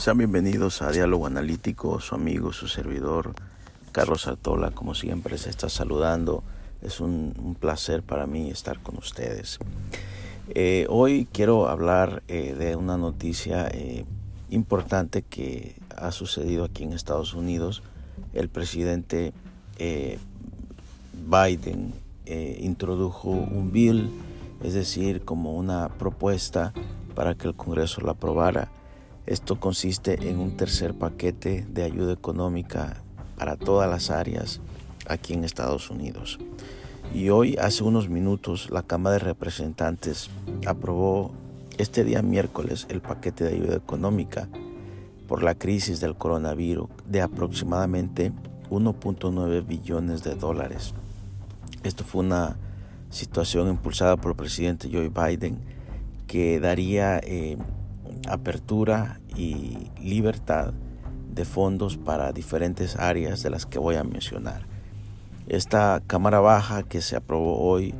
Sean bienvenidos a Diálogo Analítico, su amigo, su servidor, Carlos Artola, como siempre se está saludando. Es un, placer para mí estar con ustedes. Eh, hoy quiero hablar eh, de una noticia eh, importante que ha sucedido aquí en Estados Unidos. El presidente Biden introdujo un bill, es decir, como una propuesta para que el Congreso la aprobara esto consiste en un tercer paquete de ayuda económica para todas las áreas aquí en Estados Unidos. Y hoy, hace unos minutos, la Cámara de Representantes aprobó este día miércoles el paquete de ayuda económica por la crisis del coronavirus de aproximadamente 1.9 billones de dólares. Esto fue una situación impulsada por el presidente Joe Biden que daría eh, apertura y libertad de fondos para diferentes áreas de las que voy a mencionar. Esta Cámara Baja que se aprobó hoy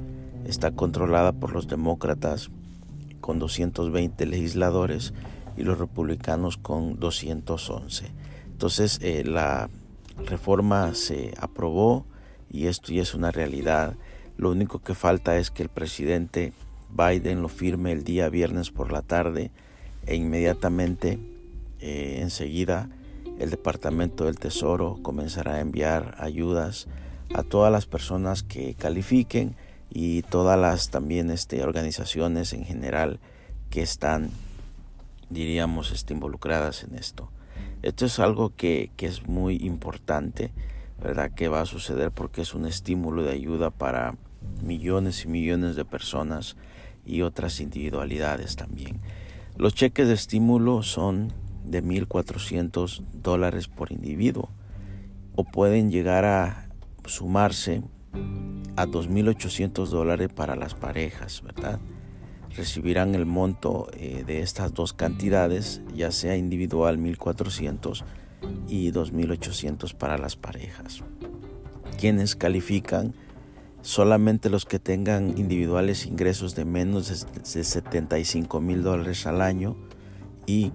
está controlada por los demócratas con 220 legisladores y los republicanos con 211. Entonces eh, la reforma se aprobó y esto ya es una realidad. Lo único que falta es que el presidente Biden lo firme el día viernes por la tarde e inmediatamente eh, enseguida el Departamento del Tesoro comenzará a enviar ayudas a todas las personas que califiquen y todas las también este, organizaciones en general que están, diríamos, este, involucradas en esto. Esto es algo que, que es muy importante, ¿verdad? Que va a suceder porque es un estímulo de ayuda para millones y millones de personas y otras individualidades también. Los cheques de estímulo son de 1.400 dólares por individuo o pueden llegar a sumarse a 2.800 dólares para las parejas, ¿verdad? Recibirán el monto eh, de estas dos cantidades, ya sea individual 1.400 y 2.800 para las parejas. Quienes califican solamente los que tengan individuales ingresos de menos de 75 mil dólares al año y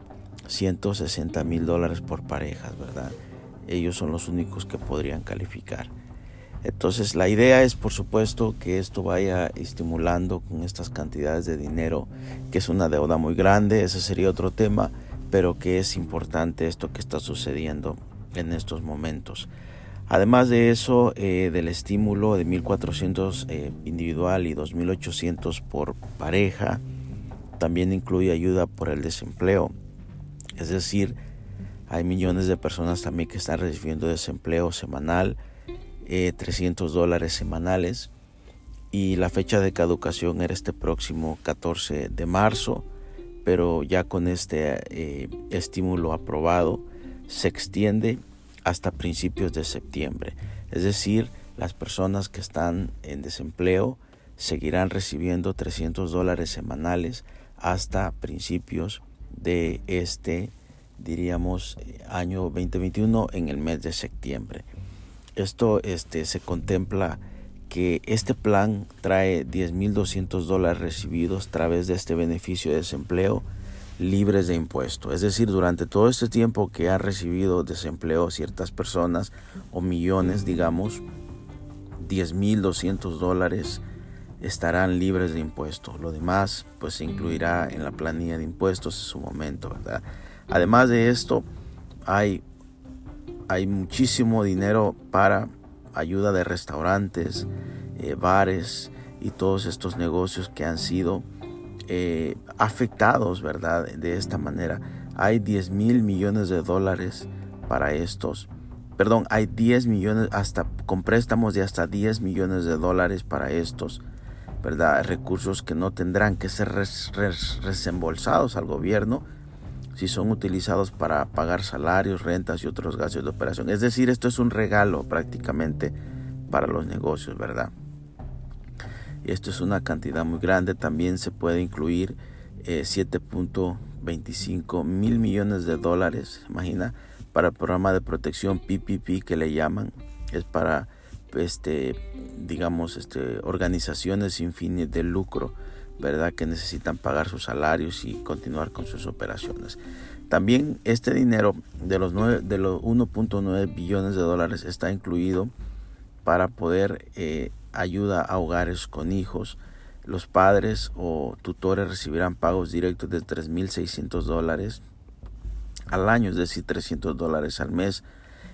160 mil dólares por parejas, ¿verdad? Ellos son los únicos que podrían calificar. Entonces la idea es por supuesto que esto vaya estimulando con estas cantidades de dinero, que es una deuda muy grande, ese sería otro tema, pero que es importante esto que está sucediendo en estos momentos. Además de eso, eh, del estímulo de 1.400 eh, individual y 2.800 por pareja, también incluye ayuda por el desempleo. Es decir, hay millones de personas también que están recibiendo desempleo semanal, 300 eh, dólares semanales. Y la fecha de caducación era este próximo 14 de marzo, pero ya con este estímulo aprobado se extiende hasta principios de septiembre. Es decir, las personas que están en desempleo seguirán recibiendo 300 dólares semanales hasta principios de este, diríamos, año 2021 en el mes de septiembre. Esto este, se contempla que este plan trae 10.200 dólares recibidos a través de este beneficio de desempleo libres de impuesto. Es decir, durante todo este tiempo que ha recibido desempleo ciertas personas o millones, digamos, 10.200 dólares estarán libres de impuesto. Lo demás pues se incluirá en la planilla de impuestos en su momento, ¿verdad? Además de esto, hay, hay muchísimo dinero para ayuda de restaurantes, eh, bares y todos estos negocios que han sido eh, afectados, ¿verdad? De esta manera. Hay 10 mil millones de dólares para estos. Perdón, hay 10 millones, hasta con préstamos de hasta 10 millones de dólares para estos, ¿verdad? Recursos que no tendrán que ser resembolsados al gobierno si son utilizados para pagar salarios, rentas y otros gastos de operación. Es decir, esto es un regalo prácticamente para los negocios, ¿verdad? Esto es una cantidad muy grande, también se puede incluir 7.25 eh, mil millones de dólares, imagina, para el programa de protección PPP que le llaman, es para este digamos este organizaciones sin fines de lucro verdad que necesitan pagar sus salarios y continuar con sus operaciones. También este dinero de los, de los 1.9 billones de dólares está incluido para poder eh, ayuda a hogares con hijos. Los padres o tutores recibirán pagos directos de 3.600 dólares al año, es decir, 300 dólares al mes.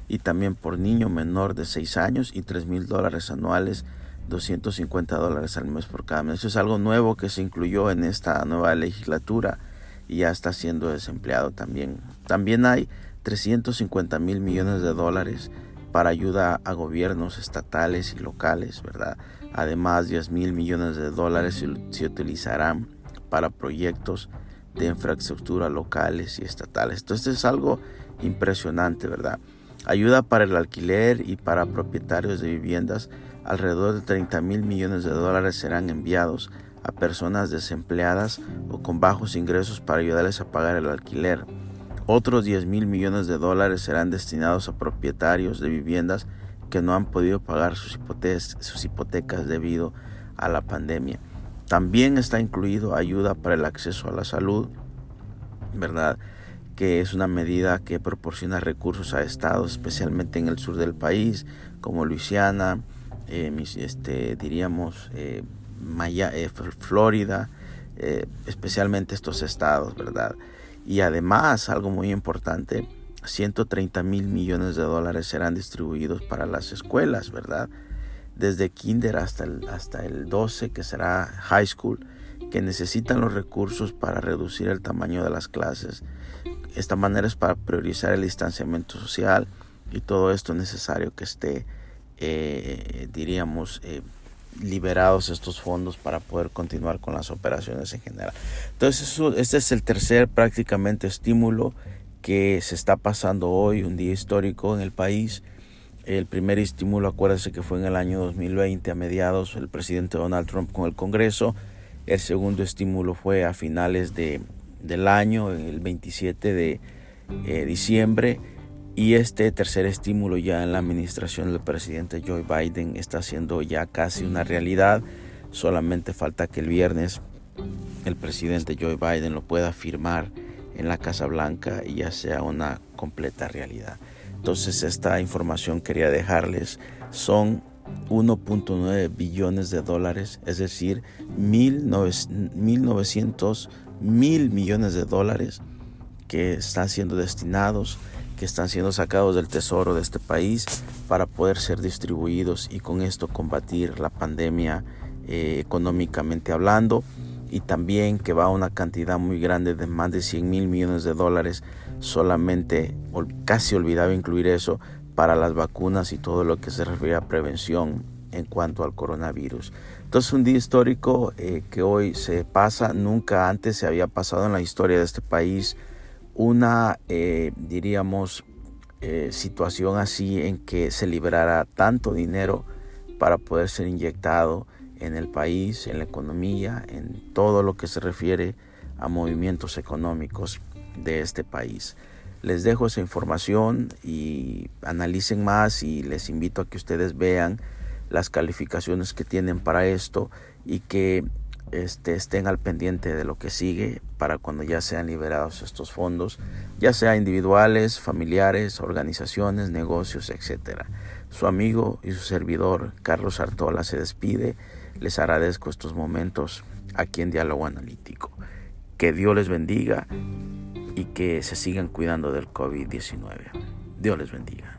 Y también por niño menor de 6 años y 3.000 dólares anuales 250 dólares al mes por cada mes. Eso es algo nuevo que se incluyó en esta nueva legislatura y ya está siendo desempleado también. También hay 350 mil millones de dólares para ayuda a gobiernos estatales y locales, ¿verdad? Además, 10 mil millones de dólares se, utilizarán para proyectos de infraestructura locales y estatales. Entonces es algo impresionante, ¿verdad? Ayuda para el alquiler y para propietarios de viviendas alrededor de 30 mil millones de dólares serán enviados a personas desempleadas o con bajos ingresos para ayudarles a pagar el alquiler. Otros 10 mil millones de dólares serán destinados a propietarios de viviendas que no han podido pagar sus hipotecas, debido a la pandemia. También está incluido ayuda para el acceso a la salud, ¿verdad? Que es una medida que proporciona recursos a estados, especialmente en el sur del país, como Luisiana, eh, este, diríamos, eh, eh, Florida, especialmente estos estados, ¿verdad? Y además, algo muy importante, 130 mil millones de dólares serán distribuidos para las escuelas, ¿verdad? Desde kinder hasta el, hasta el 12, que será high school, que necesitan los recursos para reducir el tamaño de las clases. Esta manera es para priorizar el distanciamiento social y todo esto es necesario que esté eh, diríamos, eh, liberados estos fondos para poder continuar con las operaciones en general. Entonces, este es el tercer prácticamente estímulo que se está pasando hoy, un día histórico en el país. El primer estímulo, acuérdense que fue en el año 2020, a mediados, el presidente Donald Trump con el Congreso. El segundo estímulo fue a finales de, del año, el 27 de eh, diciembre y este tercer estímulo ya en la administración del presidente Joe Biden está siendo ya casi una realidad. Solamente falta que el viernes el presidente Joe Biden lo pueda firmar en la Casa Blanca y ya sea una completa realidad. Entonces esta información quería dejarles. Son 1.9 billones de dólares, es decir, 1.900 mil millones de dólares que están siendo destinados que están siendo sacados del tesoro de este país para poder ser distribuidos y con esto combatir la pandemia eh, económicamente hablando y también que va a una cantidad muy grande de más de 100 mil millones de dólares solamente casi olvidaba incluir eso para las vacunas y todo lo que se refiere a prevención en cuanto al coronavirus. Entonces un día histórico eh, que hoy se pasa, nunca antes se había pasado en la historia de este país una, eh, diríamos, eh, situación así en que se liberara tanto dinero para poder ser inyectado en el país, en la economía, en todo lo que se refiere a movimientos económicos de este país. Les dejo esa información y analicen más y les invito a que ustedes vean las calificaciones que tienen para esto y que este, estén al pendiente de lo que sigue para cuando ya sean liberados estos fondos, ya sea individuales, familiares, organizaciones, negocios, etc. Su amigo y su servidor Carlos Artola se despide. Les agradezco estos momentos aquí en Diálogo Analítico. Que Dios les bendiga y que se sigan cuidando del COVID-19. Dios les bendiga.